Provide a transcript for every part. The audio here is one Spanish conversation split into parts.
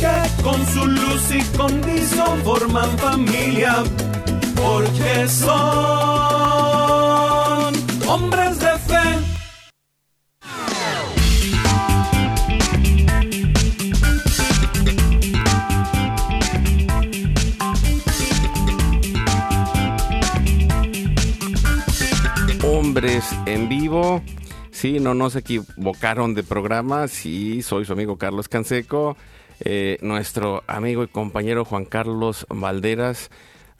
que con su luz y condición forman familia, porque son hombres de fe. Hombres en vivo. Sí, no nos equivocaron de programa. Sí, soy su amigo Carlos Canseco. Eh, nuestro amigo y compañero Juan Carlos Valderas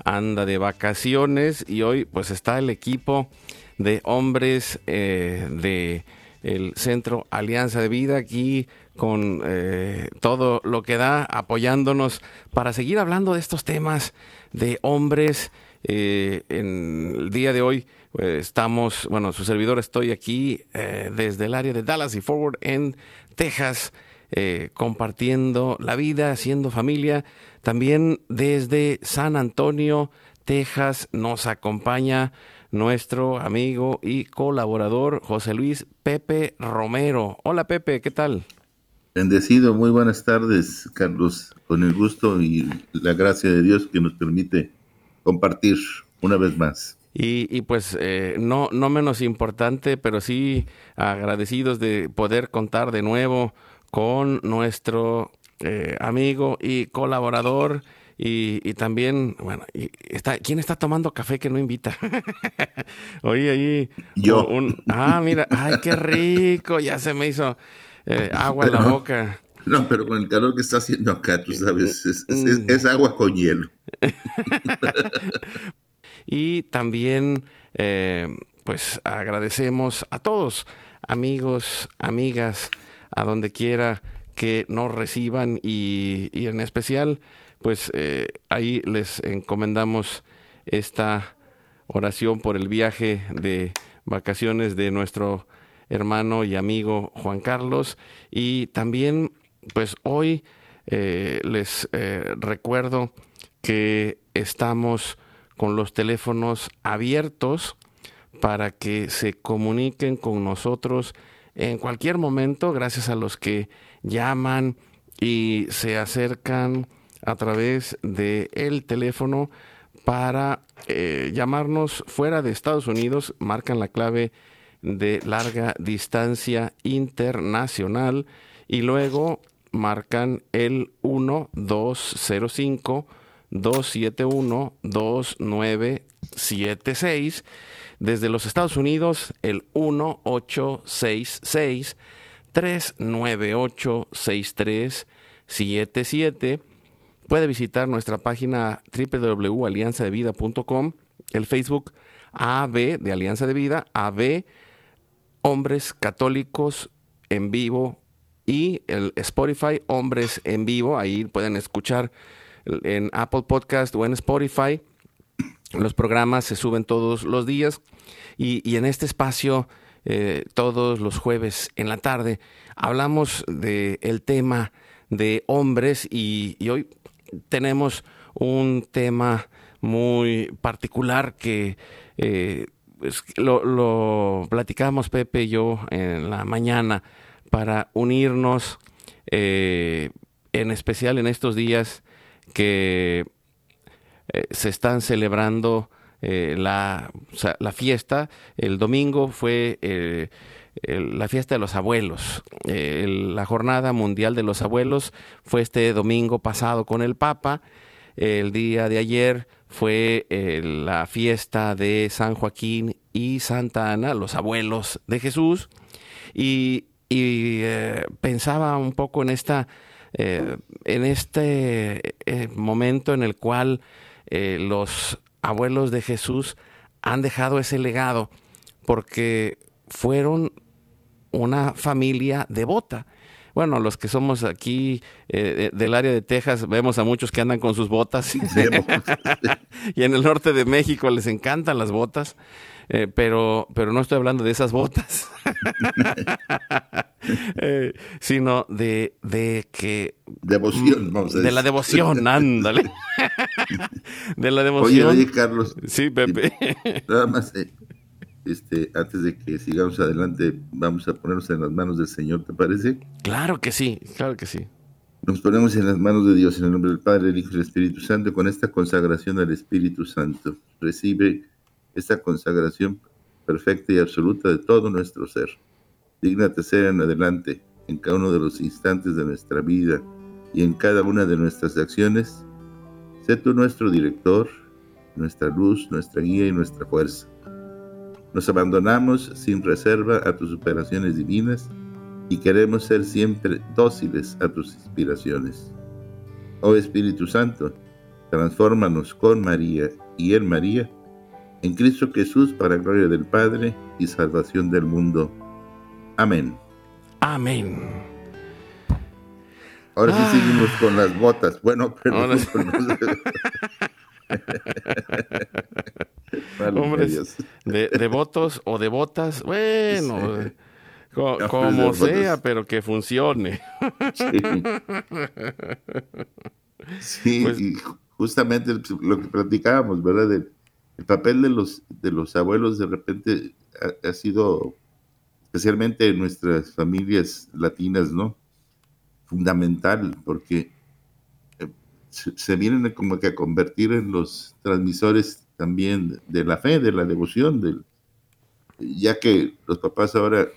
anda de vacaciones y hoy pues está el equipo de hombres eh, de el Centro Alianza de Vida aquí con eh, todo lo que da apoyándonos para seguir hablando de estos temas de hombres. En el día de hoy estamos bueno su servidor estoy aquí desde el área de Dallas y Forward en Texas eh, compartiendo la vida, haciendo familia. También desde San Antonio, Texas, nos acompaña nuestro amigo y colaborador José Luis Pepe Romero. Hola Pepe, ¿qué tal? Bendecido, muy buenas tardes, Carlos. Con el gusto y la gracia de Dios que nos permite compartir una vez más. Y, pues eh, no, no menos importante, pero sí agradecidos de poder contar de nuevo con nuestro eh, amigo y colaborador y, también, bueno, y está, ¿quién está tomando café que no invita? Oye, ahí. Yo. ah, mira, ay, qué rico, ya se me hizo eh, agua en la boca. No, pero con el calor que está haciendo acá, tú sabes, es, mm. agua con hielo. y también, eh, pues agradecemos a todos, amigos, amigas, a donde quiera que nos reciban y, en especial, pues eh, ahí les encomendamos esta oración por el viaje de vacaciones de nuestro hermano y amigo Juan Carlos. Y también pues hoy eh, les eh, recuerdo que estamos con los teléfonos abiertos para que se comuniquen con nosotros en cualquier momento, gracias a los que llaman y se acercan a través del el teléfono para eh, llamarnos fuera de Estados Unidos, marcan la clave de larga distancia internacional y luego marcan el 1205 271 2976 desde los Estados Unidos, el 1866 398 6377 Puede visitar nuestra página www.alianzadevida.com, el Facebook AB de Alianza de Vida, AB Hombres Católicos en Vivo y el Spotify Hombres en Vivo. Ahí pueden escuchar en Apple Podcast o en Spotify los programas se suben todos los días y, en este espacio, eh, todos los jueves en la tarde, hablamos del el tema de hombres y, hoy tenemos un tema muy particular que eh, lo, lo, platicamos Pepe y yo en la mañana para unirnos eh, en especial en estos días que eh, se están celebrando eh, la, la, fiesta. El domingo fue eh, la fiesta de los abuelos. la jornada mundial de los abuelos fue este domingo pasado con el Papa. El día de ayer fue la fiesta de San Joaquín y Santa Ana, los abuelos de Jesús. Y, y pensaba un poco en esta en este momento en el cual eh, los abuelos de Jesús han dejado ese legado porque fueron una familia devota. bueno, los que somos aquí eh, del área de Texas, vemos a muchos que andan con sus botas. y en el norte de México les encantan las botas. Eh, pero, pero no estoy hablando de esas botas, eh, sino de, de que... Devoción, vamos a decir. De la devoción, ándale. de la devoción. Oye, oye, Carlos. Sí, Pepe. Nada más, eh, este, antes de que sigamos adelante, vamos a ponernos en las manos del Señor, ¿te parece? Claro que sí, claro que sí. Nos ponemos en las manos de Dios, en el nombre del Padre, el Hijo y el Espíritu Santo, con esta consagración al Espíritu Santo. Recibe esta consagración perfecta y absoluta de todo nuestro ser. Dígnate ser en adelante, en cada uno de los instantes de nuestra vida y en cada una de nuestras acciones. Sé tú nuestro director, nuestra luz, nuestra guía y nuestra fuerza. Nos abandonamos sin reserva a tus operaciones divinas y queremos ser siempre dóciles a tus inspiraciones. Oh Espíritu Santo, transfórmanos con María y en María en Cristo Jesús para gloria del Padre y salvación del mundo. Amén. Amén. Ahora sí seguimos con las botas. Bueno, pero Hombres de, de, votos o de botas, bueno, como sea, pero que funcione. Sí, pues y justamente lo que platicábamos, ¿verdad? El papel de los, de los abuelos de repente ha, sido, especialmente en nuestras familias latinas, ¿no? Fundamental, porque eh, se, vienen como que a convertir en los transmisores también de la fe, de la devoción, del, ya que los papás ahora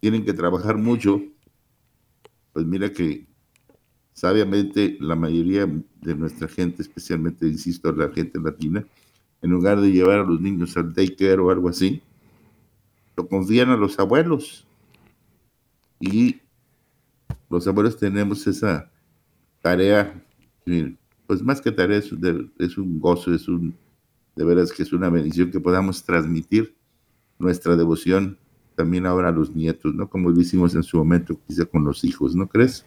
tienen que trabajar mucho, pues mira que sabiamente la mayoría de nuestra gente, especialmente, insisto, la gente latina, en lugar de llevar a los niños al daycare o algo así, lo confían a los abuelos. Y los abuelos tenemos esa tarea, pues más que tarea, es, un gozo, es un, de veras que es una bendición que podamos transmitir nuestra devoción también ahora a los nietos, ¿no? Como lo hicimos en su momento, quizá con los hijos, ¿no crees?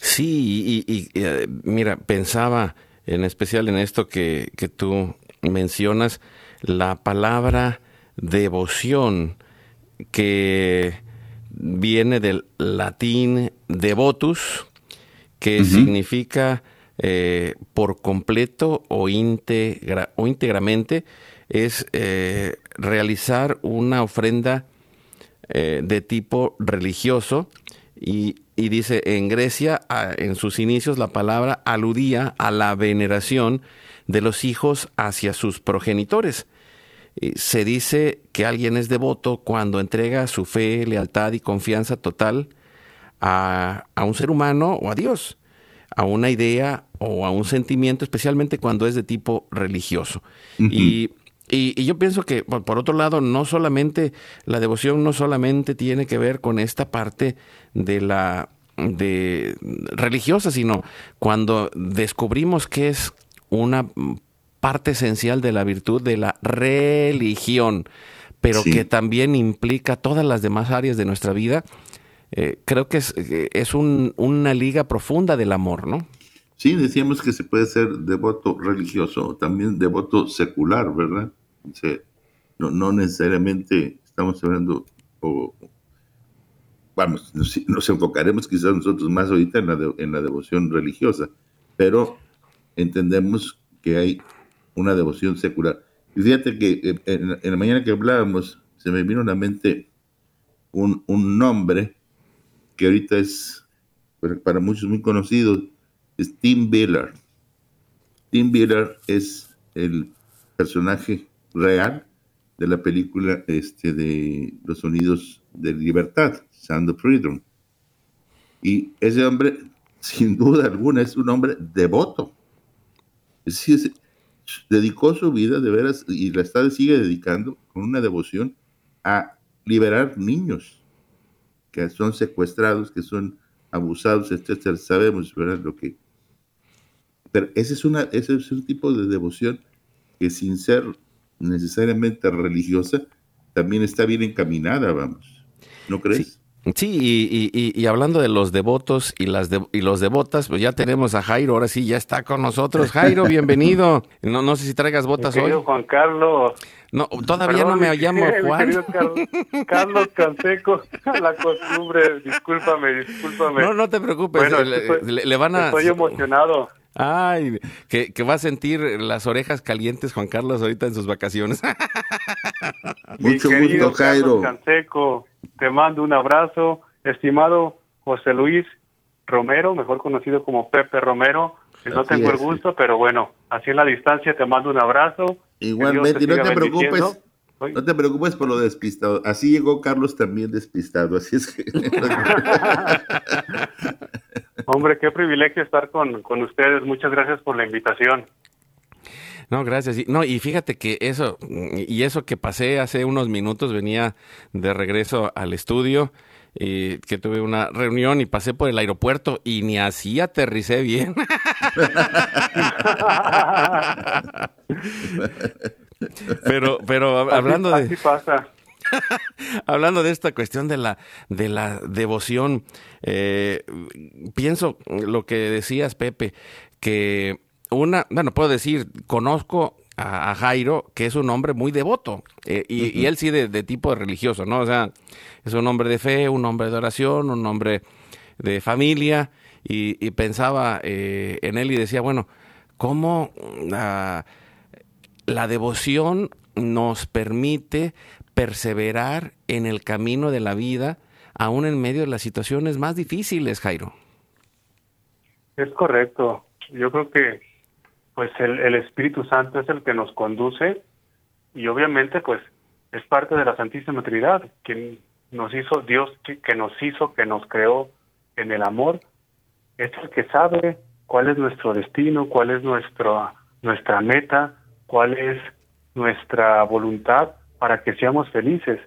Sí, y, eh, mira, pensaba en especial en esto que, que tú mencionas la palabra devoción que viene del latín devotus, que significa eh, por completo o, integra, o íntegramente, es eh, realizar una ofrenda eh, de tipo religioso. Y, y, dice en Grecia, en sus inicios, la palabra aludía a la veneración de los hijos hacia sus progenitores. Se dice que alguien es devoto cuando entrega su fe, lealtad y confianza total a, un ser humano o a Dios, a una idea o a un sentimiento, especialmente cuando es de tipo religioso. y, y, yo pienso que, por, otro lado, no solamente la devoción no solamente tiene que ver con esta parte de la de religiosa, sino cuando descubrimos que es una parte esencial de la virtud de la religión, pero que también implica todas las demás áreas de nuestra vida, eh, creo que es, eh, es una liga profunda del amor, ¿no? Sí, decíamos que se puede ser devoto religioso, también devoto secular, ¿verdad? no, no necesariamente estamos hablando, o, vamos, nos, enfocaremos quizás nosotros más ahorita en la, en la devoción religiosa, pero entendemos que hay una devoción secular. Y fíjate que eh, en, la mañana que hablábamos, se me vino a la mente un, nombre que ahorita es para muchos muy conocido, es Tim Ballard. Tim Ballard es el personaje real de la película este, de Los Sonidos de Libertad, Sound of Freedom. Y ese hombre, sin duda alguna, es un hombre devoto Dedicó su vida de veras y la está sigue dedicando con una devoción a liberar niños que son secuestrados, que son abusados, etcétera. Sabemos, ¿verdad? Lo que. Pero ese es, una, ese es un tipo de devoción que sin ser necesariamente religiosa, también está bien encaminada, vamos. ¿No crees? Sí, y, hablando de los devotos y las y los devotas, pues ya tenemos a Jairo, ahora sí ya está con nosotros. Jairo, bienvenido. No, no sé si traigas botas hoy. Juan Carlos. No, todavía no me llamo Juan. Carlos, Canseco, la costumbre, discúlpame, discúlpame. No, no te preocupes, le, van a... Estoy emocionado. Ay, que, que, va a sentir las orejas calientes Juan Carlos ahorita en sus vacaciones. Mucho gusto, Jairo. Canseco, te mando un abrazo, estimado José Luis Romero, mejor conocido como Pepe Romero. No tengo el gusto, pero bueno, así en la distancia te mando un abrazo. Igualmente, y no te preocupes. No te preocupes por lo despistado. Así llegó Carlos también despistado. Así es que. Hombre, qué privilegio estar con, con ustedes. Muchas gracias por la invitación. No, gracias. No, y fíjate que eso, y eso que pasé hace unos minutos, venía de regreso al estudio, y que tuve una reunión y pasé por el aeropuerto y ni así aterricé bien. pero, pero hablando de... Así pasa. Hablando de esta cuestión de la, de la devoción, eh, pienso lo que decías, Pepe, que una, bueno, puedo decir, conozco a, Jairo, que es un hombre muy devoto, eh, y, él sí de, tipo religioso, ¿no? O sea, es un hombre de fe, un hombre de oración, un hombre de familia, y, pensaba eh, en él y decía, bueno, ¿cómo ah, la devoción nos permite perseverar en el camino de la vida, aún en medio de las situaciones más difíciles, Jairo? Es correcto. Yo creo que pues el, Espíritu Santo es el que nos conduce y obviamente pues es parte de la Santísima Trinidad, quien nos hizo, Dios que nos hizo, que nos creó en el amor, es el que sabe cuál es nuestro destino, cuál es nuestro, nuestra meta, cuál es nuestra voluntad para que seamos felices.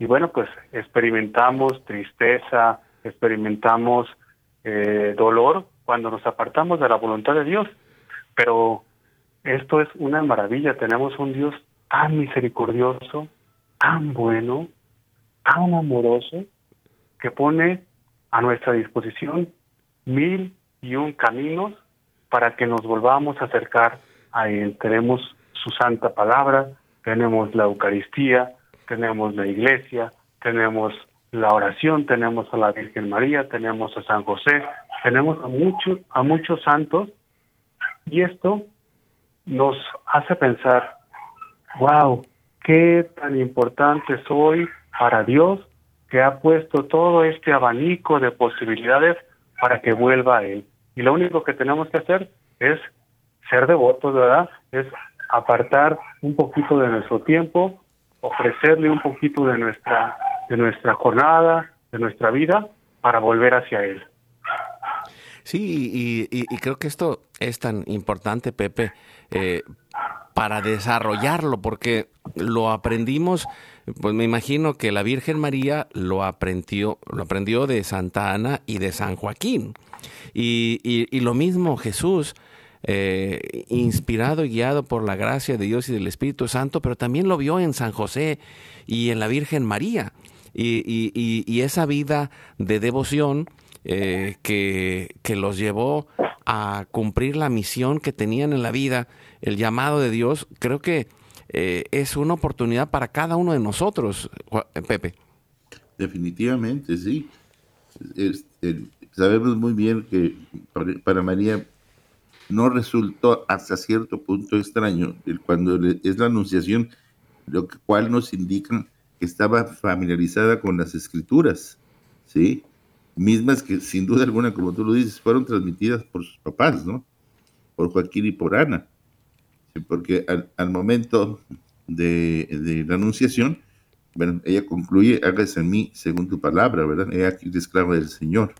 Y bueno, pues experimentamos tristeza, experimentamos eh, dolor cuando nos apartamos de la voluntad de Dios. Pero esto es una maravilla, tenemos un Dios tan misericordioso, tan bueno, tan amoroso, que pone a nuestra disposición mil y un caminos para que nos volvamos a acercar a Él. Tenemos su santa palabra, tenemos la Eucaristía, tenemos la iglesia, tenemos la oración, tenemos a la Virgen María, tenemos a San José, tenemos a muchos, a muchos santos y esto nos hace pensar, wow, qué tan importante soy para Dios que ha puesto todo este abanico de posibilidades para que vuelva a Él. Y lo único que tenemos que hacer es ser devotos, ¿verdad? Es apartar un poquito de nuestro tiempo, ofrecerle un poquito de nuestra, de nuestra jornada, de nuestra vida, para volver hacia Él. Sí, y, creo que esto es tan importante, Pepe, eh, para desarrollarlo, porque lo aprendimos, pues me imagino que la Virgen María lo aprendió, lo aprendió de Santa Ana y de San Joaquín. Y, lo mismo Jesús, eh, inspirado y guiado por la gracia de Dios y del Espíritu Santo, pero también lo vio en San José y en la Virgen María. y esa vida de devoción, eh, que, los llevó a cumplir la misión que tenían en la vida, el llamado de Dios, creo que eh, es una oportunidad para cada uno de nosotros, Pepe. Definitivamente, sí. sabemos muy bien que para María no resultó hasta cierto punto extraño cuando es la anunciación, lo cual nos indica que estaba familiarizada con las escrituras, ¿sí? mismas que sin duda alguna, como tú lo dices, fueron transmitidas por sus papás, ¿no? Por Joaquín y por Ana. porque al, momento de, la anunciación, bueno, ella concluye, hágase en mí según tu palabra, ¿verdad? Ella aquí es esclava del Señor.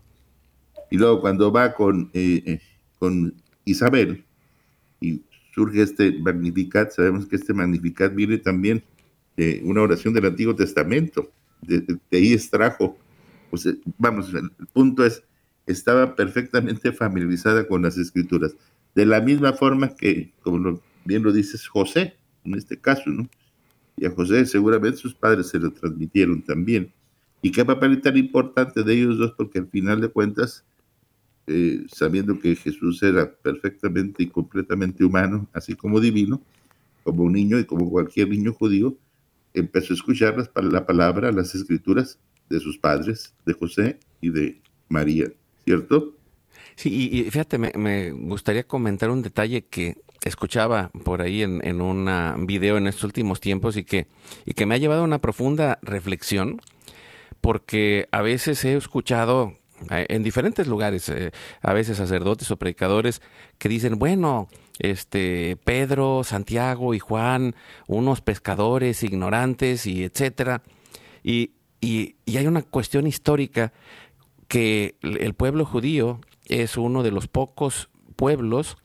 Y luego cuando va con, eh, eh, con Isabel y surge este Magnificat, sabemos que este Magnificat viene también de una oración del Antiguo Testamento. de ahí extrajo pues vamos, el punto es, estaba perfectamente familiarizada con las escrituras. De la misma forma que, como bien lo dices, José, en este caso, ¿no? Y a José seguramente sus padres se lo transmitieron también. ¿Y qué papel tan importante de ellos dos? Porque al final de cuentas, eh, sabiendo que Jesús era perfectamente y completamente humano, así como divino, como un niño y como cualquier niño judío, empezó a escuchar la palabra, las escrituras de sus padres, de José y de María, ¿cierto? Sí, y, fíjate, me, gustaría comentar un detalle que escuchaba por ahí en, en un video en estos últimos tiempos y que, y que me ha llevado a una profunda reflexión, porque a veces he escuchado en diferentes lugares, eh, a veces sacerdotes o predicadores que dicen, bueno, este Pedro, Santiago y Juan, unos pescadores ignorantes y etcétera. Y, y, hay una cuestión histórica que el pueblo judío es uno de los pocos pueblos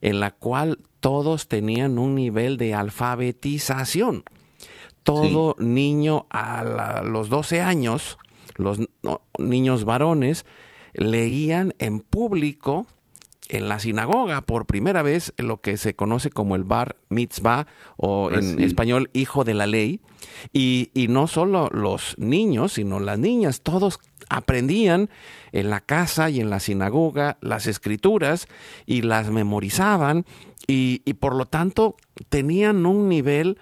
en la cual todos tenían un nivel de alfabetización. Todo niño a los 12 años los niños varones leían en público en la sinagoga por primera vez lo que se conoce como el bar mitzvah o ah, en español hijo de la ley. Y, y, no solo los niños, sino las niñas, todos aprendían en la casa y en la sinagoga las escrituras y las memorizaban y, y por lo tanto tenían un nivel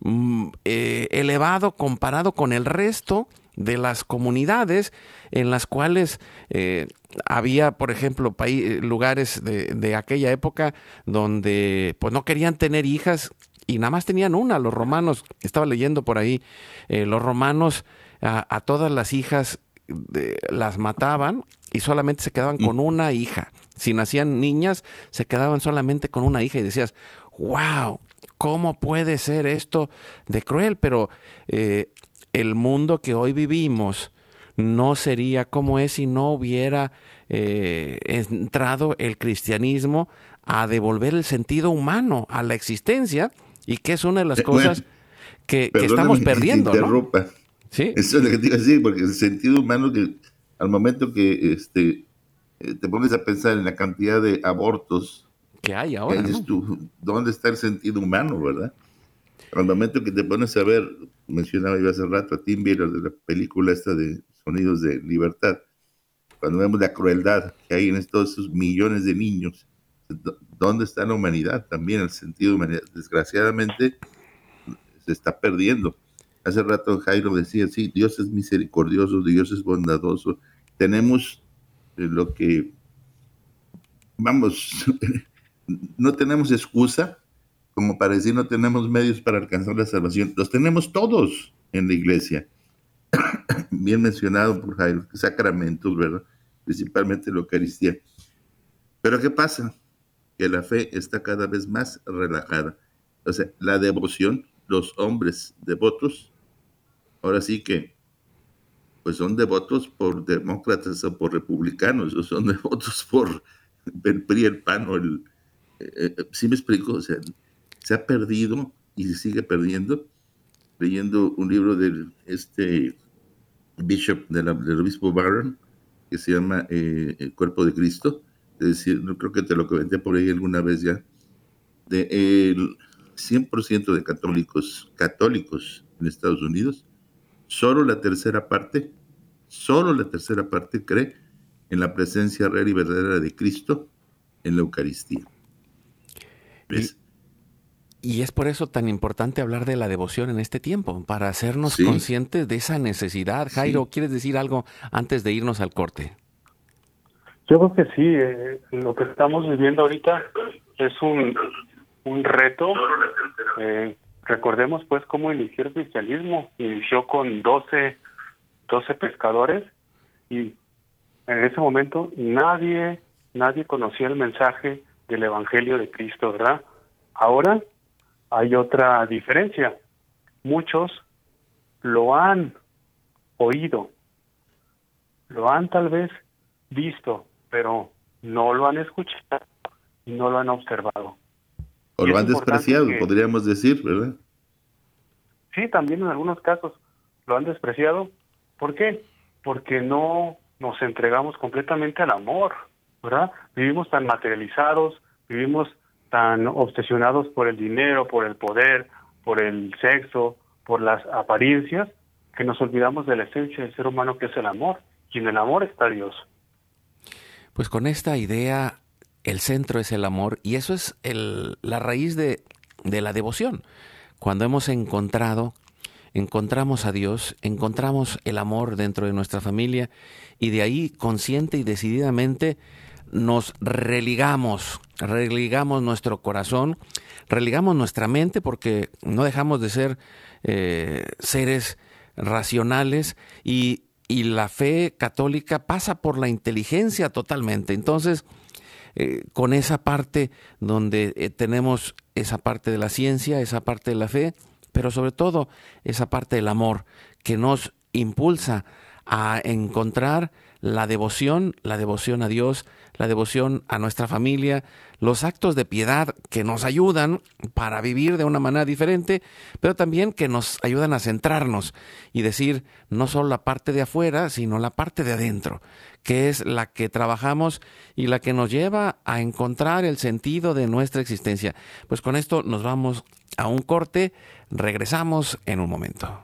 mm, eh, elevado comparado con el resto de las comunidades en las cuales eh, había, por ejemplo, lugares de, aquella época donde pues no querían tener hijas y nada más tenían una. Los romanos, estaba leyendo por ahí, eh, los romanos a, todas las hijas las mataban y solamente se quedaban con una hija. Si nacían niñas, se quedaban solamente con una hija y decías, wow, ¿cómo puede ser esto de cruel? Pero eh, el mundo que hoy vivimos no sería como es si no hubiera eh, entrado el cristianismo a devolver el sentido humano a la existencia y que es una de las eh, cosas que, estamos perdiendo. ¿Sí? Eso es lo que te iba a decir, porque el sentido humano que al momento que este, eh, te pones a pensar en la cantidad de abortos que hay ahora. ¿Dónde está el sentido humano, verdad? Al momento que te pones a ver mencionaba yo hace rato a Tim Miller de la película esta de Sonidos de Libertad, cuando vemos la crueldad que hay en todos esos millones de niños, ¿dónde está la humanidad? También el sentido de humanidad. Desgraciadamente se está perdiendo. Hace rato Jairo decía, sí, Dios es misericordioso, Dios es bondadoso. Tenemos eh, lo que, vamos, no tenemos excusa como para decir no tenemos medios para alcanzar la salvación. Los tenemos todos en la iglesia. Bien mencionado por Jairo, sacramentos, ¿verdad? Principalmente la Eucaristía. Pero ¿qué pasa? Que la fe está cada vez más relajada. O sea, la devoción, los hombres devotos, ahora sí que, pues son devotos por demócratas o por republicanos, o son devotos por el PRI, el PAN o el... Eh, eh, ¿Sí me explico? O sea, se ha perdido y se sigue perdiendo. Leyendo un libro del este bishop del obispo Barron que se llama eh, El cuerpo de Cristo. Es decir, no creo que te lo comenté por ahí alguna vez ya. De el 100% de católicos, católicos en Estados Unidos, solo la tercera parte, solo la tercera parte cree en la presencia real y verdadera de Cristo en la Eucaristía. ¿Ves? Y es por eso tan importante hablar de la devoción en este tiempo, para hacernos conscientes de esa necesidad. Jairo, ¿quieres decir algo antes de irnos al corte? Yo creo que sí, eh, lo que estamos viviendo ahorita es un, un reto. Eh, recordemos pues cómo inició el cristianismo. Inició con 12, 12 pescadores y en ese momento nadie, nadie conocía el mensaje del Evangelio de Cristo, ¿verdad? Ahora hay otra diferencia. Muchos lo han oído, lo han tal vez visto, pero no lo han escuchado y no lo han observado. O lo han despreciado, podríamos decir, ¿verdad? Sí, también en algunos casos lo han despreciado. ¿Por qué? Porque no nos entregamos completamente al amor, ¿verdad? Vivimos tan materializados, vivimos tan obsesionados por el dinero, por el poder, por el sexo, por las apariencias, que nos olvidamos de la esencia del ser humano que es el amor, y en el amor está Dios. Pues con esta idea, el centro es el amor, y eso es el, la raíz de, de la devoción. Cuando hemos encontrado encontramos a Dios, encontramos el amor dentro de nuestra familia y de ahí consciente y decididamente nos religamos, religamos nuestro corazón, religamos nuestra mente porque no dejamos de ser eh, seres racionales y, la fe católica pasa por la inteligencia totalmente. Entonces, eh, con esa parte donde eh, tenemos esa parte de la ciencia, esa parte de la fe, pero sobre todo esa parte del amor que nos impulsa a encontrar la devoción, la devoción a Dios, la devoción a nuestra familia, los actos de piedad que nos ayudan para vivir de una manera diferente, pero también que nos ayudan a centrarnos y decir no solo la parte de afuera, sino la parte de adentro, que es la que trabajamos y la que nos lleva a encontrar el sentido de nuestra existencia. Pues con esto nos vamos a un corte, regresamos en un momento.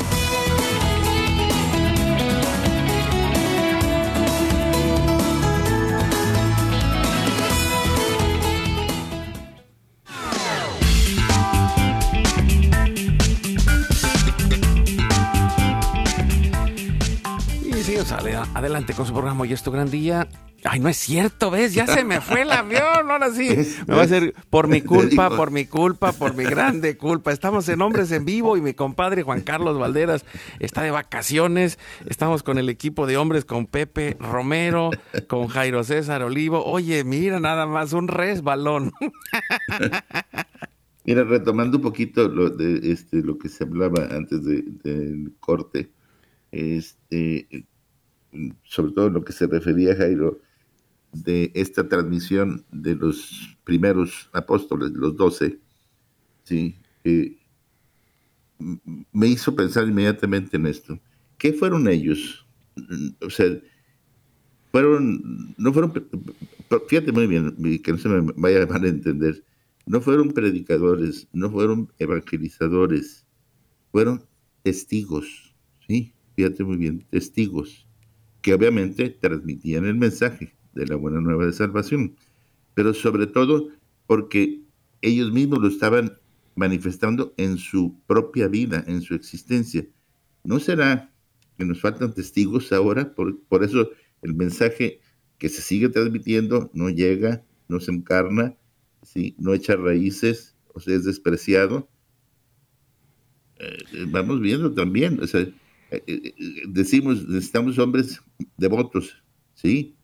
Adelante con su programa Hoy es tu gran día. Ay, no es cierto, ¿ves? Ya se me fue el avión, ahora sí. Me va a ser por mi culpa, por mi culpa, por mi grande culpa. Estamos en Hombres en Vivo y mi compadre Juan Carlos Valderas está de vacaciones. Estamos con el equipo de hombres, con Pepe Romero, con Jairo César Olivo. Oye, mira nada más, un resbalón. Mira, retomando un poquito lo de este lo que se hablaba antes del corte, este sobre todo lo que se refería Jairo de esta transmisión de los primeros apóstoles, los doce, ¿sí? me hizo pensar inmediatamente en esto. ¿Qué fueron ellos? O sea, fueron, no fueron, fíjate muy bien, que no se me vaya a entender, no fueron predicadores, no fueron evangelizadores, fueron testigos, ¿sí? Fíjate muy bien, testigos, que obviamente transmitían el mensaje, de la buena nueva de salvación, pero sobre todo porque ellos mismos lo estaban manifestando en su propia vida, en su existencia. ¿No será que nos faltan testigos ahora? Por, por eso el mensaje que se sigue transmitiendo no llega, no se encarna, ¿sí? no echa raíces, o sea, es despreciado. Eh, vamos viendo también, o sea, eh, eh, decimos, necesitamos hombres devotos, ¿sí?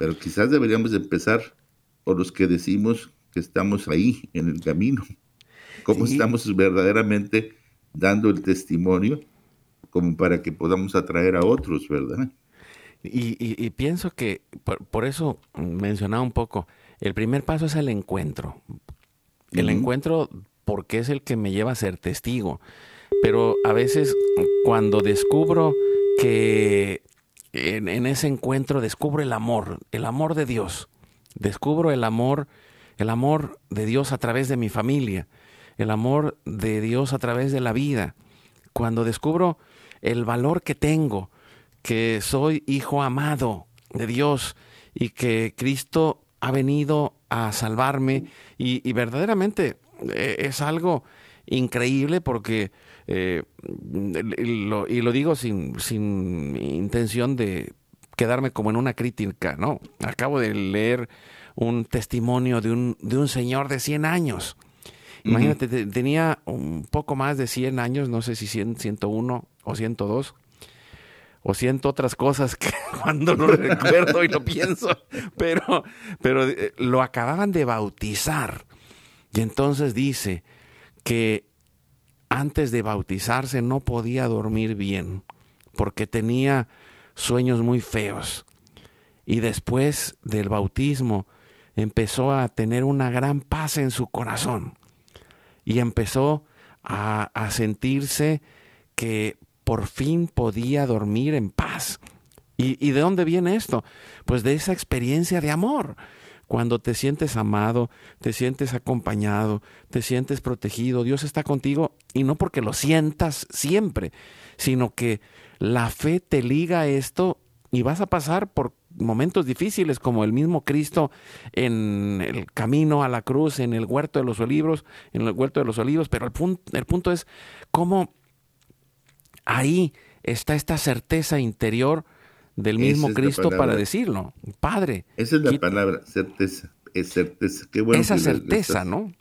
pero quizás deberíamos empezar por los que decimos que estamos ahí en el camino. ¿Cómo estamos verdaderamente dando el testimonio como para que podamos atraer a otros, verdad? Y, pienso que por, eso mencionaba un poco, el primer paso es el encuentro. El encuentro porque es el que me lleva a ser testigo. Pero a veces cuando descubro que en, ese encuentro descubro el amor, el amor de Dios. Descubro el amor, el amor de Dios a través de mi familia, el amor de Dios a través de la vida. Cuando descubro el valor que tengo, que soy hijo amado de Dios y que Cristo ha venido a salvarme y, verdaderamente eh, es algo increíble porque eh, y, lo, y, lo, digo sin, sin intención de quedarme como en una crítica, ¿no? Acabo de leer un testimonio de un, de un señor de 100 años. Imagínate, tenía un poco más de 100 años, no sé si 100, 101 o 102, o siento otras cosas que cuando no recuerdo y lo pienso, pero, pero eh, lo acababan de bautizar. Y entonces dice que antes de bautizarse no podía dormir bien porque tenía sueños muy feos. Y después del bautismo empezó a tener una gran paz en su corazón y empezó a, a sentirse que por fin podía dormir en paz. ¿Y, ¿Y, de dónde viene esto? Pues de esa experiencia de amor. Cuando te sientes amado, te sientes acompañado, te sientes protegido, Dios está contigo y no porque lo sientas siempre, sino que la fe te liga a esto y vas a pasar por momentos difíciles como el mismo Cristo en el camino a la cruz, en el huerto de los olivos, en el huerto de los olivos, pero el punto, el punto es cómo ahí está esta certeza interior del mismo Cristo para decirlo. Padre. Esa es la palabra, certeza. Es certeza. Qué bueno esa certeza, ¿no?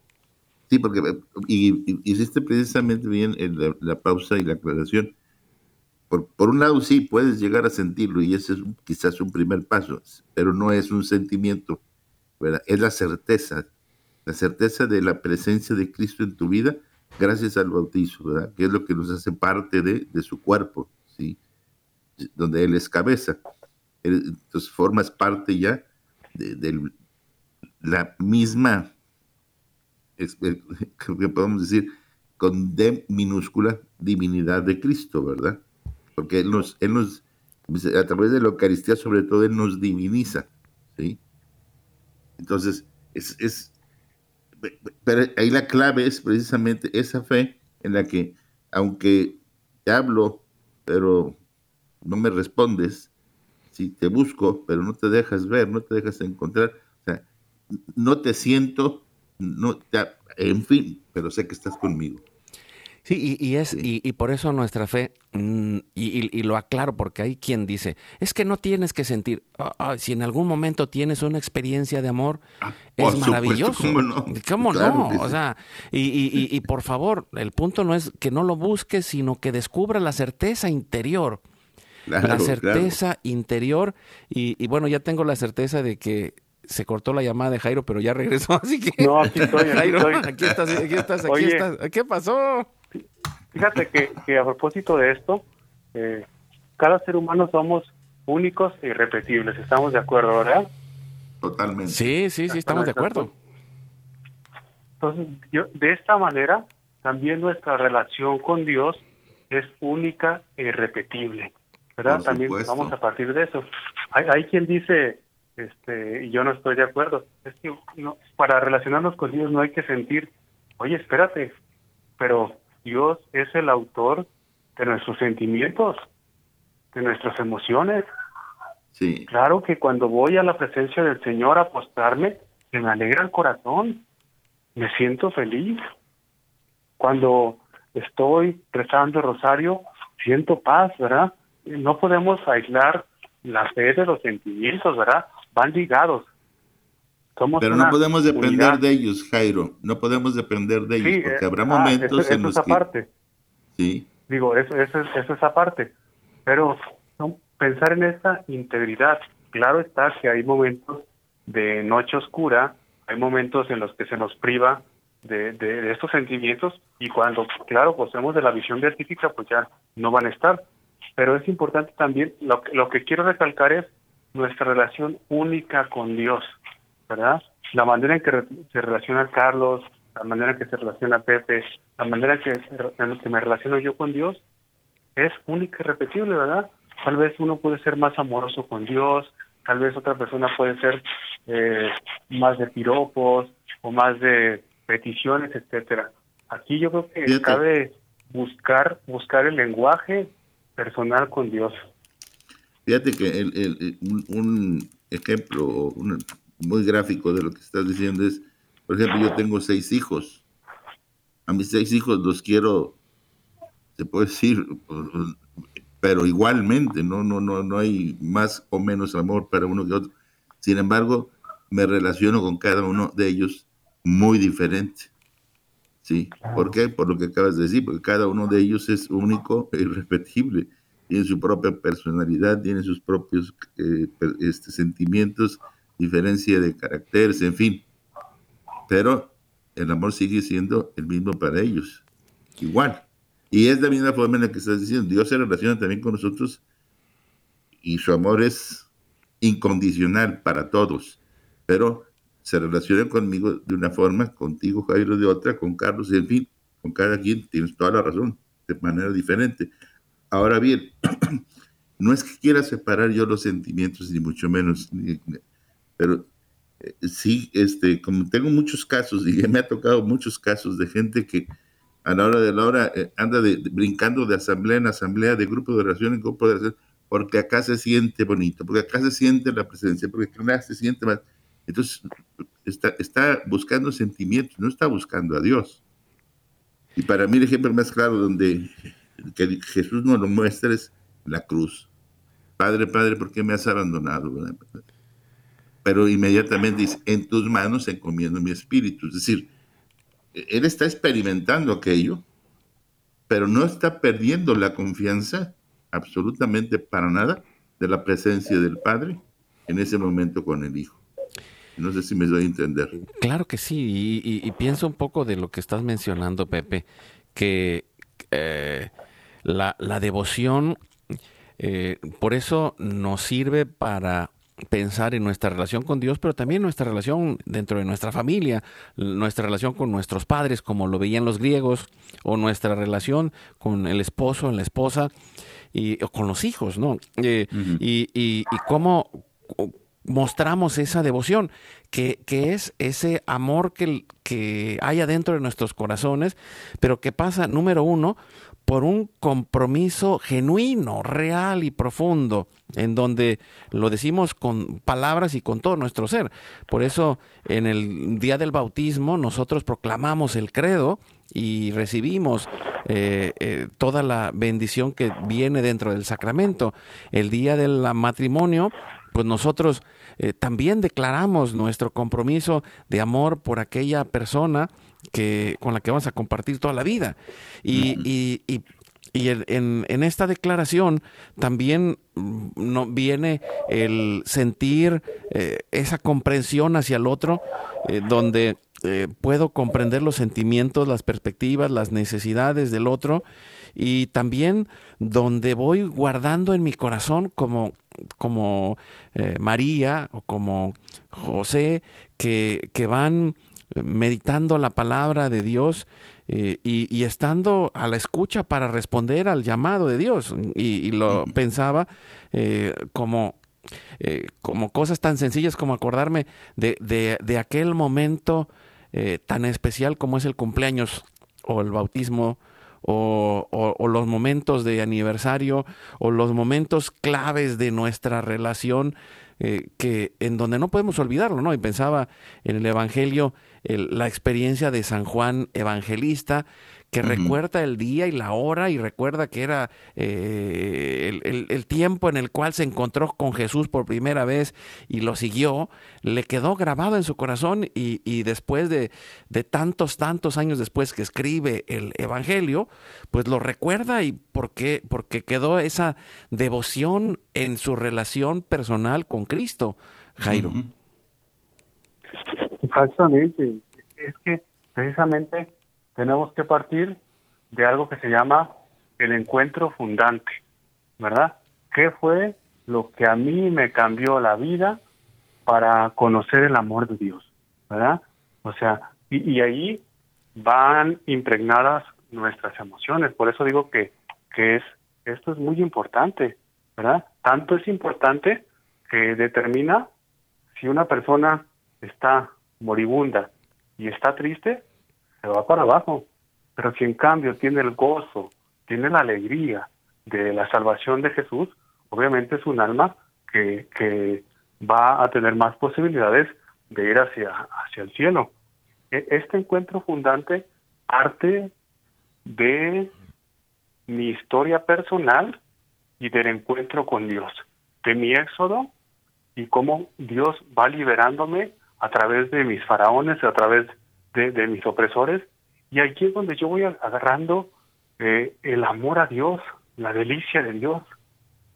Sí, porque y, hiciste precisamente bien la, pausa y la aclaración. Por, por, un lado, sí, puedes llegar a sentirlo y ese es quizás un primer paso, pero no es un sentimiento, ¿verdad? Es la certeza, la certeza de la presencia de Cristo en tu vida gracias al bautizo, ¿verdad? Que es lo que nos hace parte de, de su cuerpo, ¿sí? Donde Él es cabeza. Entonces formas parte ya de, la misma, que podemos decir, con D minúscula, divinidad de Cristo, ¿verdad? Porque Él nos, él nos, a través de la Eucaristía sobre todo, Él nos diviniza, ¿sí? Entonces, es, es pero ahí la clave es precisamente esa fe en la que, aunque te hablo, pero no me respondes, si te busco, pero no te dejas ver, no te dejas encontrar, o sea, no te siento, no, en fin, pero sé que estás conmigo. Sí, y, es, Y, por eso nuestra fe, mm, y, lo aclaro porque hay quien dice, es que no tienes que sentir, ah, ah, si en algún momento tienes una experiencia de amor, ah, es maravilloso. ¿Cómo no? O sea, y, por favor, el punto no es que no lo busques, sino que descubra la certeza interior. La certeza interior, y, bueno, ya tengo la certeza de que se cortó la llamada de Jairo, pero ya regresó, así que... No, aquí estoy, aquí Jairo, aquí estás, aquí estás, aquí estás. ¿Qué pasó? Fíjate que, a propósito de esto, eh, cada ser humano somos únicos e irrepetibles. ¿Estamos de acuerdo, verdad? Totalmente. Sí, sí, sí, estamos de acuerdo. Entonces, yo, de esta manera, también nuestra relación con Dios es única e irrepetible. ¿Verdad? también vamos a partir de eso. Hay, hay quien dice, este, y yo no estoy de acuerdo, es que no, para relacionarnos con Dios no hay que sentir, oye, espérate, pero Dios es el autor de nuestros sentimientos, de nuestras emociones. Sí. Claro que cuando voy a la presencia del Señor a apostarme, me alegra el corazón, me siento feliz. Cuando estoy rezando el rosario, siento paz, ¿verdad? No podemos aislar la fe de los sentimientos, ¿verdad? Van ligados. Pero no podemos depender de ellos, Jairo. No podemos depender de ellos, porque habrá ah, momentos en los esa Parte. Sí. Digo, eso, eso, eso es aparte. Pero pensar en esta integridad. Claro está que hay momentos de noche oscura, hay momentos en los que se nos priva de, de, estos sentimientos y cuando, claro, poseemos de la visión beatífica, pues ya no van a estar. Pero es importante también, lo, lo que quiero recalcar es nuestra relación única con Dios. ¿verdad? La manera en que se relaciona Carlos, la manera en que se relaciona Pepe, la manera en que, en que me relaciono yo con Dios, es única y repetible, ¿verdad? Tal vez uno puede ser más amoroso con Dios, tal vez otra persona puede ser eh, más de piropos o más de peticiones, etcétera. Aquí yo creo que cabe buscar buscar el lenguaje personal con Dios. Fíjate que el, un, ejemplo, muy gráfico de lo que estás diciendo es, por ejemplo, yo tengo seis hijos. A mis seis hijos los quiero te puedo decir, pero igualmente, no, no, no, no hay más o menos amor para uno que otro. Sin embargo, me relaciono con cada uno de ellos muy diferente. ¿Sí? ¿Por qué? Por lo que acabas de decir, porque cada uno de ellos es único e irrepetible. Tiene su propia personalidad, tiene sus propios eh, este, sentimientos, diferencia de caracteres, en fin. Pero el amor sigue siendo el mismo para ellos, igual. Y es la misma forma en la que estás diciendo, Dios se relaciona también con nosotros y su amor es incondicional para todos, pero se relaciona conmigo de una forma, contigo Jairo de otra, con Carlos, en fin, con cada quien tienes toda la razón, de manera diferente. Ahora bien, no es que quiera separar yo los sentimientos, ni mucho menos, pero eh, sí, este, como tengo muchos casos, y me ha tocado muchos casos de gente que a la hora de la hora eh, anda de, brincando de asamblea en asamblea, de grupo de oración en grupo de oración, porque acá se siente bonito, porque acá se siente la presencia, porque acá se siente más. Entonces, está, buscando sentimientos, no está buscando a Dios. Y para mí el ejemplo más claro donde Jesús nos lo muestra es la cruz. Padre, Padre, ¿por qué me has abandonado? Pero inmediatamente dice, en tus manos encomiendo mi espíritu. Es decir, él está experimentando aquello, pero no está perdiendo la confianza absolutamente para nada de la presencia del Padre en ese momento con el Hijo. No sé si me doy a entender. Claro que sí, y, pienso un poco de lo que estás mencionando, Pepe, que eh, la, devoción, eh, por eso nos sirve para pensar en nuestra relación con Dios, pero también nuestra relación dentro de nuestra familia, nuestra relación con nuestros padres, como lo veían los griegos, o nuestra relación con el esposo, la esposa, y, o con los hijos, ¿no? Eh, y, y, cómo mostramos esa devoción, que, que, es ese amor que, que hay adentro de nuestros corazones, pero que pasa, número uno, por un compromiso genuino, real y profundo, en donde lo decimos con palabras y con todo nuestro ser. Por eso en el día del bautismo nosotros proclamamos el credo y recibimos eh, eh, toda la bendición que viene dentro del sacramento. El día del matrimonio, pues nosotros eh, también declaramos nuestro compromiso de amor por aquella persona que, con la que vamos a compartir toda la vida. Y, y, y, en, esta declaración también mm, no, viene el sentir eh, esa comprensión hacia el otro, eh, donde puedo comprender los sentimientos, las perspectivas, las necesidades del otro, y también donde voy guardando en mi corazón como, como María o como José, que, que van meditando la palabra de Dios eh, y, estando a la escucha para responder al llamado de Dios. Y, lo pensaba eh, como, eh, como cosas tan sencillas como acordarme de, de, aquel momento tan especial como es el cumpleaños o el bautismo. O, los momentos de aniversario o los momentos claves de nuestra relación que en donde no podemos olvidarlo, ¿no? Y pensaba en el Evangelio la experiencia de San Juan Evangelista, que recuerda el día y la hora y recuerda que era eh, el, tiempo en el cual se encontró con Jesús por primera vez y lo siguió, le quedó grabado en su corazón y, después de, de, tantos, tantos años después que escribe el Evangelio, pues lo recuerda y porque, porque quedó esa devoción en su relación personal con Cristo, Jairo. Exactamente. Es que precisamente tenemos que partir de algo que se llama el encuentro fundante, ¿verdad? ¿Qué fue lo que a mí me cambió la vida para conocer el amor de Dios, ¿verdad? O sea, y, y ahí van impregnadas nuestras emociones. Por eso digo que, que es esto es muy importante, ¿verdad? Tanto es importante que determina si una persona está moribunda y está triste, se va para abajo. Pero si en cambio tiene el gozo, tiene la alegría de la salvación de Jesús, obviamente es un alma que, que va a tener más posibilidades de ir hacia, hacia el cielo. E, este encuentro fundante parte de mi historia personal y del encuentro con Dios, de mi éxodo y cómo Dios va liberándome a través de mis faraones, a través de, mis opresores. Y aquí es donde yo voy agarrando eh, el amor a Dios, la delicia de Dios,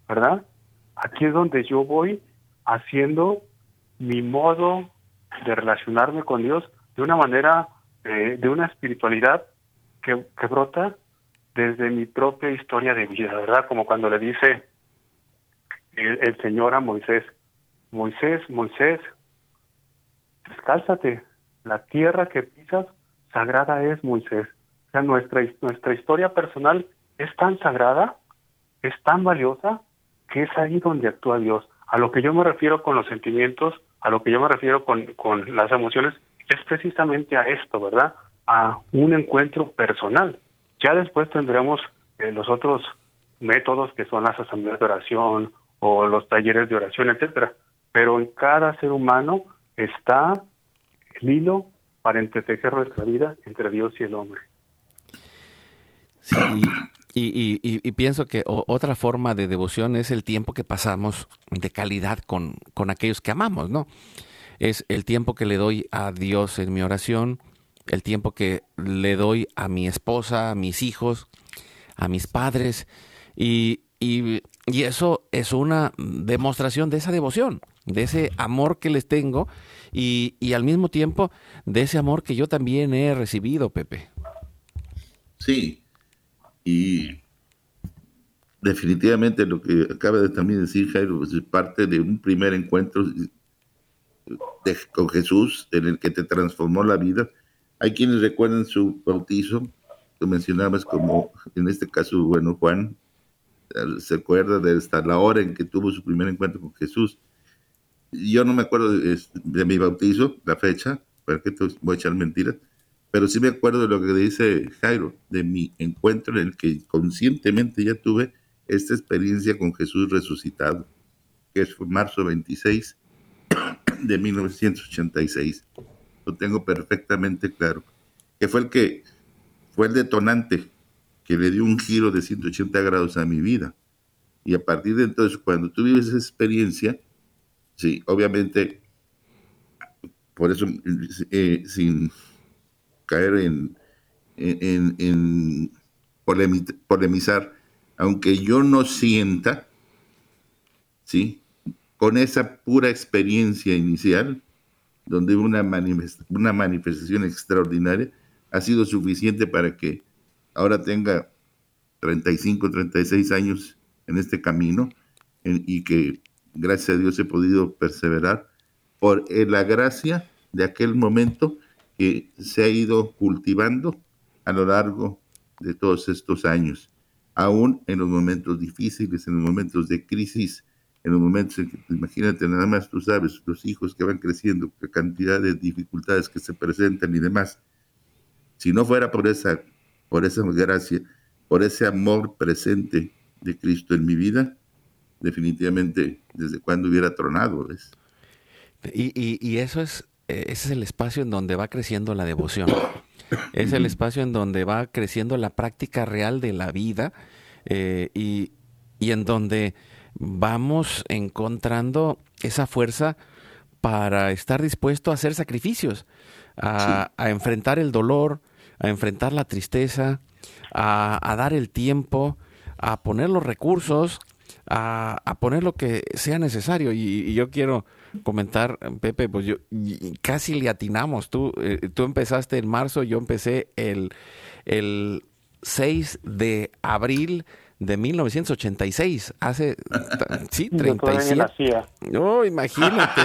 ¿verdad? Aquí es donde yo voy haciendo mi modo de relacionarme con Dios de una manera, eh, de una espiritualidad que, que brota desde mi propia historia de vida, ¿verdad? Como cuando le dice el, Señor a Moisés, Moisés, Moisés, descálzate, la tierra que pisas sagrada es Moisés. O sea, nuestra, nuestra historia personal es tan sagrada, es tan valiosa, que es ahí donde actúa Dios. A lo que yo me refiero con los sentimientos, a lo que yo me refiero con, con las emociones, es precisamente a esto, ¿verdad? A un encuentro personal. Ya después tendremos eh, los otros métodos que son las asambleas de oración o los talleres de oración, etcétera. Pero en cada ser humano está el hilo para entretejer nuestra vida entre Dios y el hombre. Sí, y, pienso que otra forma de devoción es el tiempo que pasamos de calidad con, con aquellos que amamos, ¿no? Es el tiempo que le doy a Dios en mi oración, el tiempo que le doy a mi esposa, a mis hijos, a mis padres. Y, y, eso es una demostración de esa devoción, de ese amor que les tengo y, y, al mismo tiempo de ese amor que yo también he recibido, Pepe. Sí, y definitivamente lo que acaba de también decir Jairo pues, es parte de un primer encuentro con Jesús en el que te transformó la vida hay quienes recuerdan su bautizo, tú mencionabas como, en este caso, bueno, Juan, se acuerda de hasta la hora en que tuvo su primer encuentro con Jesús. Yo no me acuerdo de, mi bautizo, la fecha, para que voy a echar mentiras, pero sí me acuerdo de lo que dice Jairo, de mi encuentro en el que conscientemente ya tuve esta experiencia con Jesús resucitado, que es marzo 26 de 1986 lo tengo perfectamente claro, que fue el que fue el detonante que le dio un giro de 180 grados a mi vida. Y a partir de entonces, cuando tú vives esa experiencia, sí, obviamente, por eso, eh, sin caer en, en, en polemizar, aunque yo no sienta, ¿sí? Con esa pura experiencia inicial, donde una, una manifestación extraordinaria ha sido suficiente para que ahora tenga 35, 36 años en este camino y que gracias a Dios he podido perseverar por eh, la gracia de aquel momento que se ha ido cultivando a lo largo de todos estos años, aún en los momentos difíciles, en los momentos de crisis en los momentos en que, pues, imagínate, nada más tú sabes, los hijos que van creciendo, la cantidad de dificultades que se presentan y demás. Si no fuera por esa, por esa gracia, por ese amor presente de Cristo en mi vida, definitivamente, desde cuando hubiera tronado, ¿ves? Y, eso es, eh, ese es el espacio en donde va creciendo la devoción. Es el espacio en donde va creciendo la práctica real de la vida eh, y, y en donde vamos encontrando esa fuerza para estar dispuesto a hacer sacrificios, a, enfrentar el dolor, a enfrentar la tristeza, a, dar el tiempo, a poner los recursos, a, poner lo que sea necesario. Y, yo quiero comentar, Pepe, pues yo casi le atinamos. Tú, eh, tú empezaste en marzo, yo empecé el, el 6 de abril de 1986, hace, sí, 37. No, imagínate.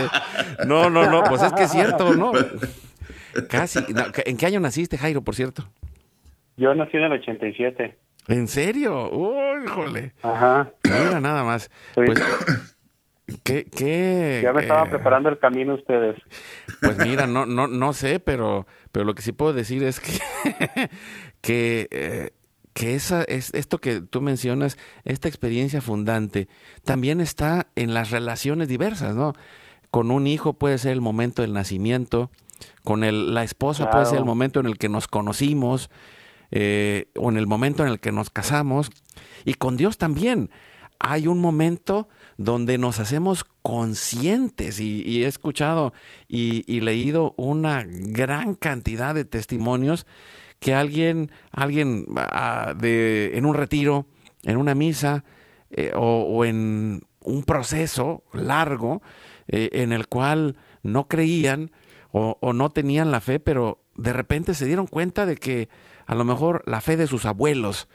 No, no, no, pues es que es cierto, ¿no? Casi. ¿En qué año naciste, Jairo, por cierto? Yo nací en el 87. ¿En serio? Uy, híjole. Ajá. Mira, nada más. Pues, ¿qué, qué, ya me eh, preparando el camino ustedes. Pues mira, no, no, no sé, pero, pero lo que sí puedo decir es que, que eh, que esa, es, esto que tú mencionas, esta experiencia fundante, también está en las relaciones diversas, ¿no? Con un hijo puede ser el momento del nacimiento, con el, la esposa puede ser el momento en el que nos conocimos, eh, o en el momento en el que nos casamos. Y con Dios también. Hay un momento donde nos hacemos conscientes y, he escuchado y, leído una gran cantidad de testimonios que alguien, alguien ah, en un retiro, en una misa eh, o, en un proceso largo eh, en el cual no creían o, o no tenían la fe, pero de repente se dieron cuenta de que a lo mejor la fe de sus abuelos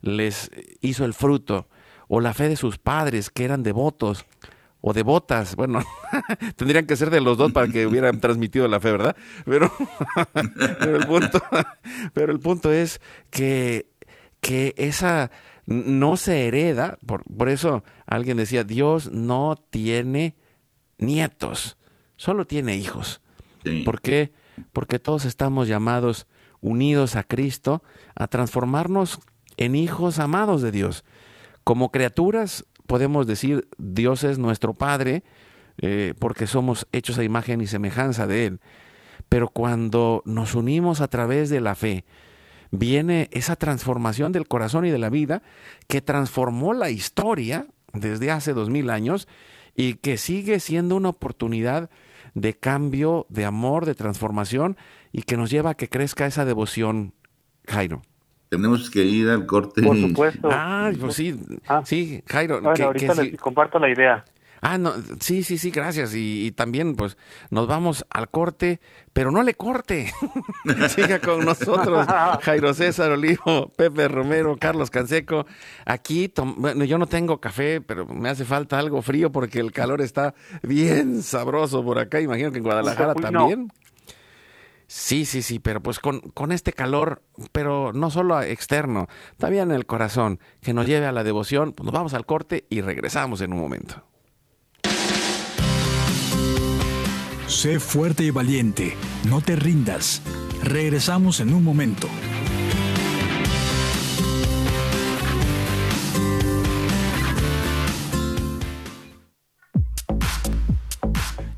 les hizo el fruto o la fe de sus padres que eran devotos o devotas, bueno, tendrían que ser de los dos para que hubieran transmitido la fe, ¿verdad? Pero, pero, el, punto, pero el punto es que, que esa no se hereda, por, por eso alguien decía, Dios no tiene nietos, solo tiene hijos. ¿Por qué? Porque todos estamos llamados, unidos a Cristo, a transformarnos en hijos amados de Dios. Como criaturas podemos decir Dios es nuestro Padre eh, porque somos hechos a imagen y semejanza de Él. Pero cuando nos unimos a través de la fe, viene esa transformación del corazón y de la vida que transformó la historia desde hace dos mil años y que sigue siendo una oportunidad de cambio, de amor, de transformación y que nos lleva a que crezca esa devoción, Jairo. Tenemos que ir al corte. Por supuesto. Ah, pues sí, ah. sí, Jairo. ahorita les comparto la idea. Ah, no, sí, sí, sí, gracias. Y, también, pues, nos vamos al corte, pero no le corte. Siga con nosotros, Jairo César Olivo, Pepe Romero, Carlos Canseco. Aquí, bueno, yo no tengo café, pero me hace falta algo frío porque el calor está bien sabroso por acá. Imagino que en Guadalajara también. Sí, sí, sí, pero pues con, con, este calor, pero no solo externo, también en el corazón, que nos lleve a la devoción, pues nos vamos al corte y regresamos en un momento. Sé fuerte y valiente, no te rindas. Regresamos en un momento.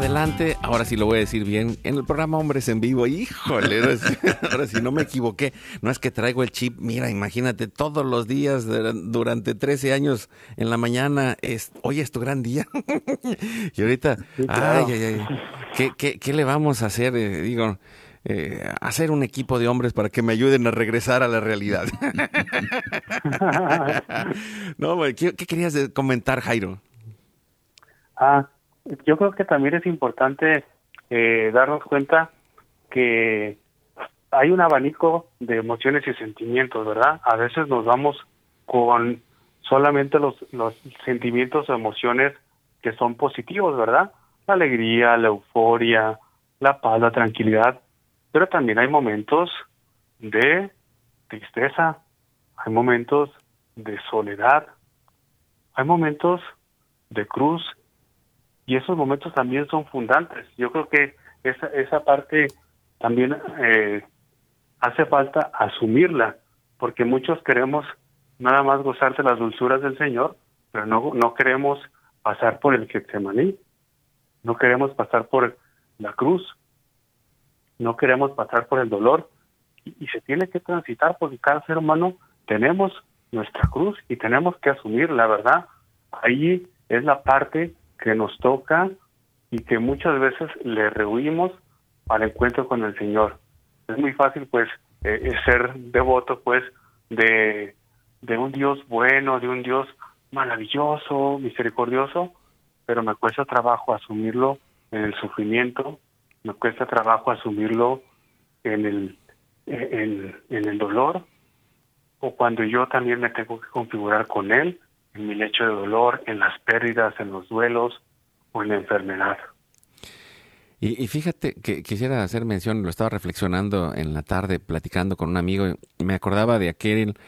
Adelante. Ahora sí lo voy a decir bien. En el programa Hombres en Vivo, híjole, ahora sí, no me equivoqué. No es que traigo el chip. Mira, imagínate, todos los días durante 13 años en la mañana, es, hoy es tu gran día. y ahorita, ay, ay, ay, ¿qué, le vamos a hacer? Eh, digo, eh, hacer un equipo de hombres para que me ayuden a regresar a la realidad. no, ¿qué, ¿qué, querías comentar, Jairo? Ah, yo creo que también es importante eh, darnos cuenta que hay un abanico de emociones y sentimientos, ¿verdad? A veces nos vamos con solamente los, los sentimientos o emociones que son positivos, ¿verdad? La alegría, la euforia, la paz, la tranquilidad, pero también hay momentos de tristeza, hay momentos de soledad, hay momentos de cruz y esos momentos también son fundantes. Yo creo que esa, esa parte también eh, hace falta asumirla, porque muchos queremos nada más gozar de las dulzuras del Señor, pero no, no queremos pasar por el Getsemaní, no queremos pasar por la cruz, no queremos pasar por el dolor, y, y se tiene que transitar porque cada ser humano tenemos nuestra cruz y tenemos que asumir la verdad. Ahí es la parte que nos toca y que muchas veces le rehuimos al encuentro con el Señor. Es muy fácil, pues, eh, eh, ser devoto, pues, de, de un Dios bueno, de un Dios maravilloso, misericordioso, pero me cuesta trabajo asumirlo en el sufrimiento, me cuesta trabajo asumirlo en el, en, en el dolor, o cuando yo también me tengo que configurar con él en mi lecho de dolor, en las pérdidas, en los duelos o en la enfermedad. Y, fíjate que quisiera hacer mención, lo estaba reflexionando en la tarde, platicando con un amigo, y me acordaba de aquel,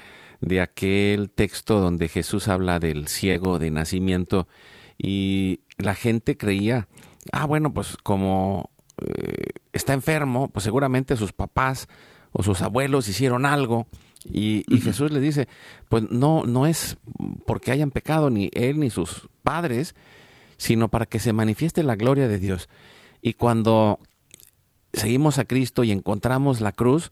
de aquel texto donde Jesús habla del ciego de nacimiento y la gente creía, ah, bueno, pues como eh, está enfermo, pues seguramente sus papás o sus abuelos hicieron algo. Y, y Jesús le dice, pues no, no es porque hayan pecado ni él ni sus padres, sino para que se manifieste la gloria de Dios. Y cuando seguimos a Cristo y encontramos la cruz,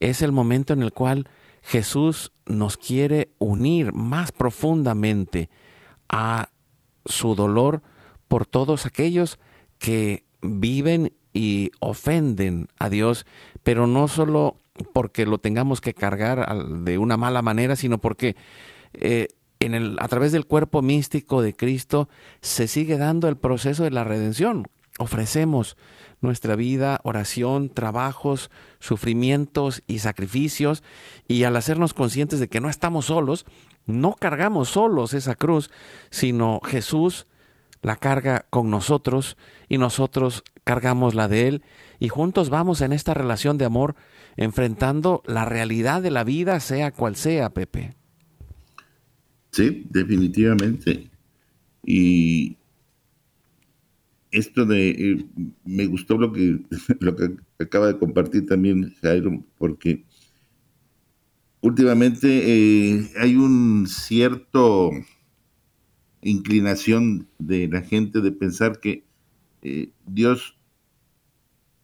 es el momento en el cual Jesús nos quiere unir más profundamente a su dolor por todos aquellos que viven y ofenden a Dios, pero no solo porque lo tengamos que cargar de una mala manera, sino porque eh, en el, a través del cuerpo místico de Cristo se sigue dando el proceso de la redención. Ofrecemos nuestra vida, oración, trabajos, sufrimientos y sacrificios, y al hacernos conscientes de que no estamos solos, no cargamos solos esa cruz, sino Jesús la carga con nosotros y nosotros cargamos la de Él, y juntos vamos en esta relación de amor enfrentando la realidad de la vida, sea cual sea, Pepe. Sí, definitivamente. Y esto de, eh, me gustó lo que, lo que acaba de compartir también Jairo, porque últimamente eh, hay un cierto inclinación de la gente de pensar que eh, Dios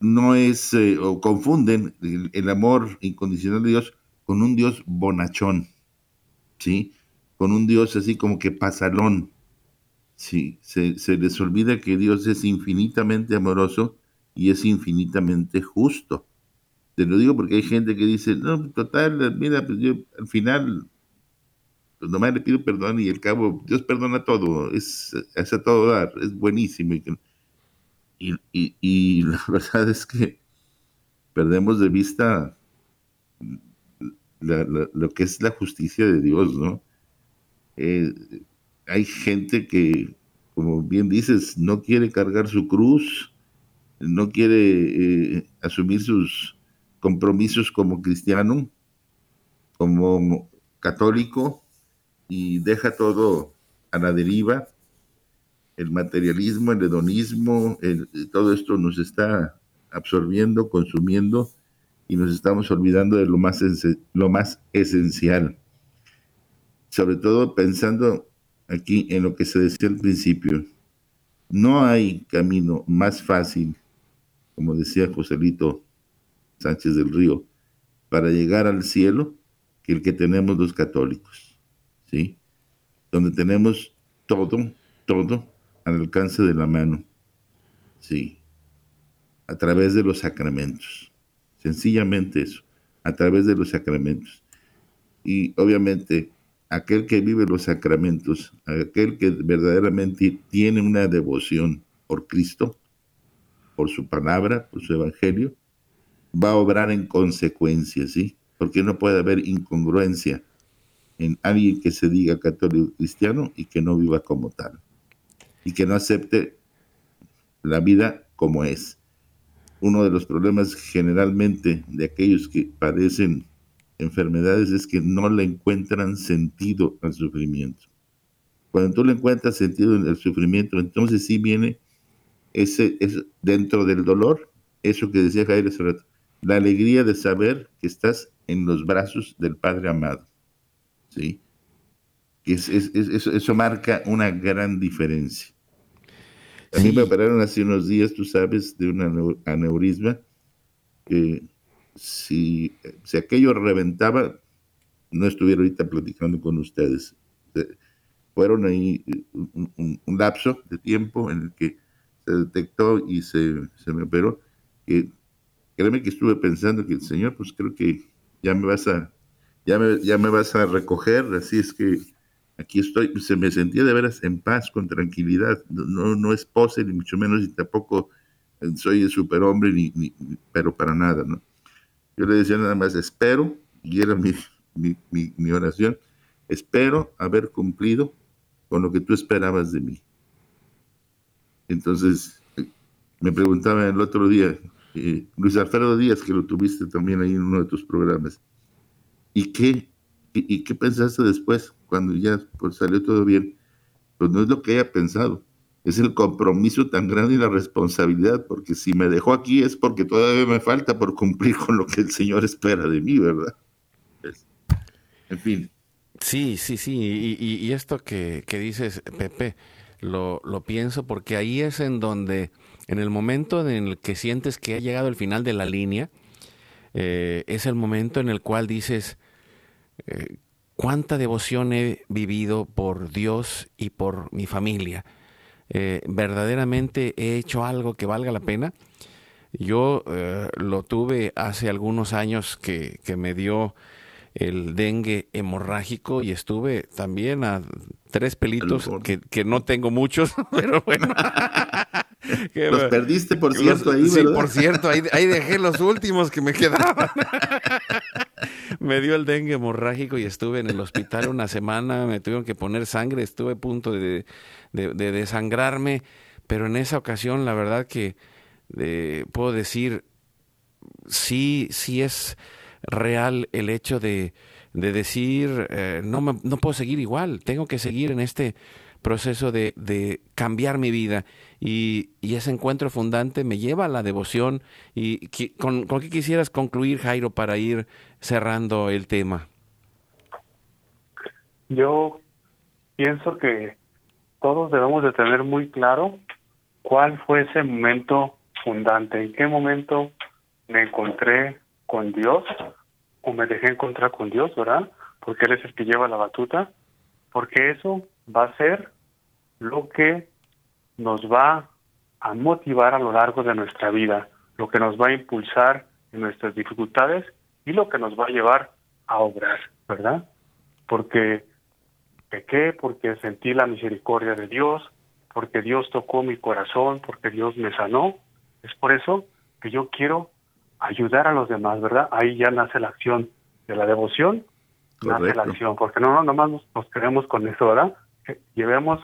no es, o confunden el, amor incondicional de Dios con un Dios bonachón, ¿sí? Con un Dios así como que pasalón, Sí, se, les olvida que Dios es infinitamente amoroso y es infinitamente justo. Te lo digo porque hay gente que dice, no, total, mira, pues yo al final, pues nomás le pido perdón y al cabo, Dios perdona todo, es, a todo dar, es buenísimo. Y, y, la verdad es que perdemos de vista lo que es la justicia de Dios, ¿no? Eh, hay gente que, como bien dices, no quiere cargar su cruz, no quiere eh, asumir sus compromisos como cristiano, como católico, y deja todo a la deriva. El materialismo, el hedonismo, todo esto nos está absorbiendo, consumiendo, y nos estamos olvidando de lo más, lo más esencial. Sobre todo pensando aquí en lo que se decía al principio. No hay camino más fácil, como decía Joselito Sánchez del Río, para llegar al cielo que el que tenemos los católicos, ¿sí? Donde tenemos todo, todo al alcance de la mano, ¿sí? A través de los sacramentos. Sencillamente eso, a través de los sacramentos. Y obviamente aquel que vive los sacramentos, aquel que verdaderamente tiene una devoción por Cristo, por su palabra, por su evangelio, va a obrar en consecuencia, ¿sí? Porque no puede haber incongruencia en alguien que se diga católico cristiano y que no viva como tal, y que no acepte la vida como es. Uno de los problemas generalmente de aquellos que padecen enfermedades es que no le encuentran sentido al sufrimiento. Cuando tú le encuentras sentido en el sufrimiento, entonces sí viene ese, es dentro del dolor, eso que decía Jair hace rato, la alegría de saber que estás en los brazos del Padre amado. ¿Sí? Que es, eso, eso, marca una gran diferencia. A mí me operaron hace unos días, tú sabes, de un aneurisma si, si aquello reventaba, no estuviera ahorita platicando con ustedes. Fueron ahí un, lapso de tiempo en el que se detectó y se, se me operó. Créeme que estuve pensando que el Señor, pues creo que ya me vas a, ya me, ya me vas a recoger, así es que aquí estoy, se me sentía de veras en paz, con tranquilidad, no, no es pose, ni mucho menos, y tampoco soy el superhombre, ni, pero para nada, ¿no? Yo le decía nada más, espero, y era mi, mi, mi oración, espero haber cumplido con lo que tú esperabas de mí. Entonces, me preguntaba el otro día, eh, Luis Alfredo Díaz, que lo tuviste también ahí en uno de tus programas, ¿y qué, y, qué pensaste después, cuando ya pues, salió todo bien? Pues no es lo que haya pensado, es el compromiso tan grande y la responsabilidad, porque si me dejó aquí es porque todavía me falta por cumplir con lo que el Señor espera de mí, ¿verdad? en fin. Sí, sí, sí, y, esto que, que, dices, Pepe, lo, lo pienso porque ahí es en donde en el momento en el que sientes que ha llegado el final de la línea, eh, es el momento en el cual dices, eh, cuánta devoción he vivido por Dios y por mi familia. Eh, verdaderamente he hecho algo que valga la pena. Yo lo tuve hace algunos años que, que me dio el dengue hemorrágico y estuve también a tres pelitos que, que, no tengo muchos, pero bueno. los perdiste, por cierto, ahí, ¿verdad? Sí, por cierto, ahí, dejé los últimos que me quedaban. Me dio el dengue hemorrágico y estuve en el hospital una semana, me tuvieron que poner sangre, estuve a punto de, desangrarme, pero en esa ocasión la verdad que eh, puedo decir, sí, sí es real el hecho de, decir, eh, no, no puedo seguir igual, tengo que seguir en este proceso de, de cambiar mi vida. Y, ese encuentro fundante me lleva a la devoción. ¿Y con, con, qué quisieras concluir, Jairo, para ir cerrando el tema? Yo pienso que todos debemos de tener muy claro cuál fue ese momento fundante, en qué momento me encontré con Dios o me dejé encontrar con Dios, ¿verdad? Porque Él es el que lleva la batuta, porque eso va a ser lo que nos va a motivar a lo largo de nuestra vida, lo que nos va a impulsar en nuestras dificultades y lo que nos va a llevar a obrar, ¿verdad? Porque pequé, porque sentí la misericordia de Dios, porque Dios tocó mi corazón, porque Dios me sanó. Es por eso que yo quiero ayudar a los demás, ¿verdad? Ahí ya nace la acción de la devoción, nace la acción, porque no, no nomás nos, nos quedemos con eso, ¿verdad? Llevemos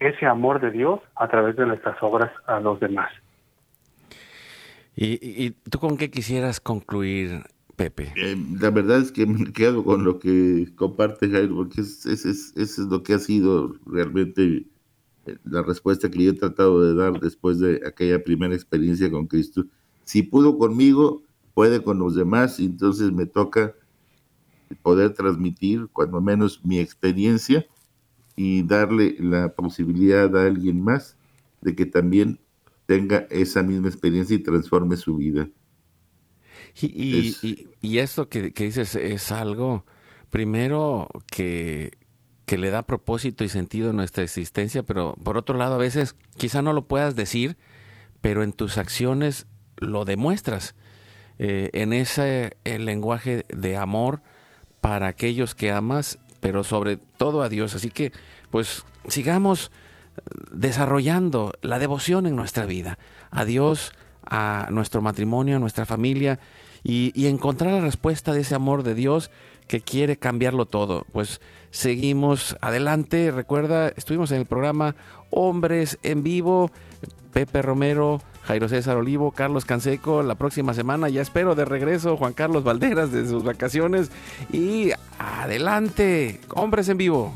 ese amor de Dios a través de nuestras obras a los demás. ¿Y, tú con qué quisieras concluir, Pepe? Eh, la verdad es que me quedo con lo que comparte Jairo, porque ese es, es, lo que ha sido realmente eh, la respuesta que yo he tratado de dar después de aquella primera experiencia con Cristo. Si pudo conmigo, puede con los demás, y entonces me toca poder transmitir, cuando menos, mi experiencia y darle la posibilidad a alguien más de que también tenga esa misma experiencia y transforme su vida. Y, y, esto que, dices es algo, primero, que, que le da propósito y sentido a nuestra existencia, pero por otro lado, a veces quizá no lo puedas decir, pero en tus acciones lo demuestras. Eh, en ese el lenguaje de amor para aquellos que amas pero sobre todo a Dios. Así que, pues, sigamos desarrollando la devoción en nuestra vida, a Dios, a nuestro matrimonio, a nuestra familia, y, encontrar la respuesta de ese amor de Dios que quiere cambiarlo todo. Pues seguimos adelante. Recuerda, estuvimos en el programa Hombres en Vivo, Pepe Romero, Jairo César Olivo, Carlos Canseco. La próxima semana ya espero de regreso Juan Carlos Valderas de sus vacaciones. Y adelante, hombres en vivo.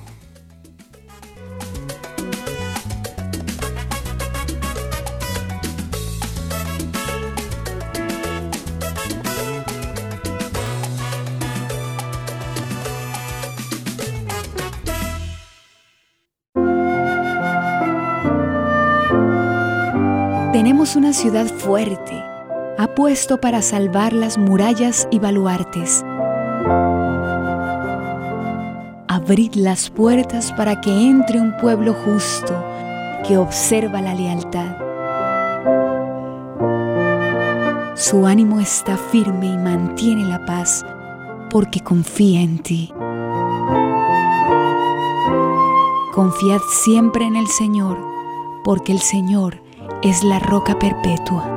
Una ciudad fuerte, apuesto para salvar las murallas y baluartes. Abrid las puertas para que entre un pueblo justo que observa la lealtad. Su ánimo está firme y mantiene la paz porque confía en ti. Confiad siempre en el Señor, porque el Señor es la roca perpetua.